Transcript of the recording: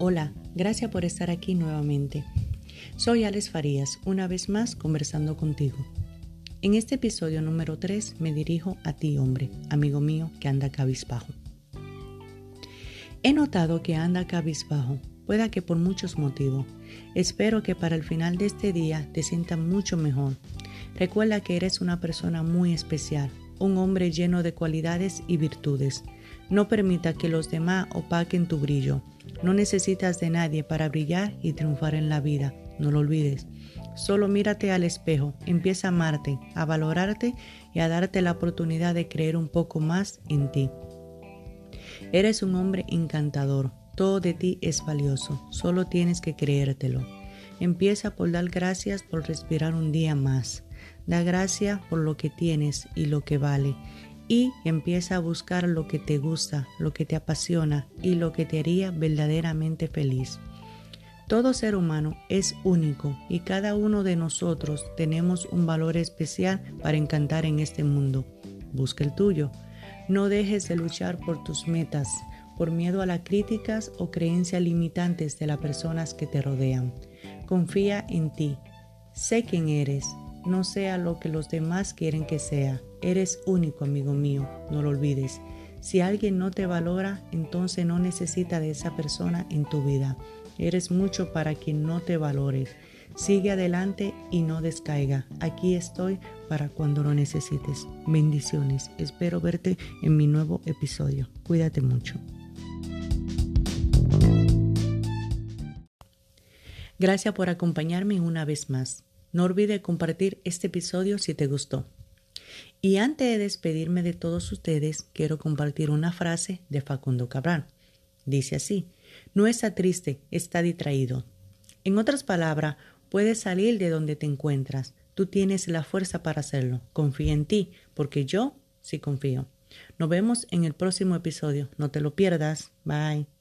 Hola, gracias por estar aquí nuevamente. Soy Alex Farías, una vez más conversando contigo. En este episodio número 3 me dirijo a ti, hombre, amigo mío que anda cabizbajo. He notado que anda cabizbajo, pueda que por muchos motivos. Espero que para el final de este día te sientas mucho mejor. Recuerda que eres una persona muy especial, un hombre lleno de cualidades y virtudes. No permita que los demás opaquen tu brillo. No necesitas de nadie para brillar y triunfar en la vida. No lo olvides. Solo mírate al espejo, empieza a amarte, a valorarte y a darte la oportunidad de creer un poco más en ti. Eres un hombre encantador. Todo de ti es valioso. Solo tienes que creértelo. Empieza por dar gracias por respirar un día más. Da gracias por lo que tienes y lo que vale y empieza a buscar lo que te gusta, lo que te apasiona y lo que te haría verdaderamente feliz. Todo ser humano es único y cada uno de nosotros tenemos un valor especial para encantar en este mundo. Busca el tuyo. No dejes de luchar por tus metas, por miedo a las críticas o creencias limitantes de las personas que te rodean. Confía en ti. Sé quién eres. No sea lo que los demás quieren que sea. Eres único, amigo mío, no lo olvides. Si alguien no te valora, entonces no necesita de esa persona en tu vida. Eres mucho para quien no te valore. Sigue adelante y no descaiga. Aquí estoy para cuando lo necesites. Bendiciones. Espero verte en mi nuevo episodio. Cuídate mucho. Gracias por acompañarme una vez más. No olvides compartir este episodio si te gustó. Y antes de despedirme de todos ustedes, quiero compartir una frase de Facundo Cabral. Dice así, no está triste, está distraído. En otras palabras, puedes salir de donde te encuentras. Tú tienes la fuerza para hacerlo. Confía en ti, porque yo sí confío. Nos vemos en el próximo episodio. No te lo pierdas. Bye.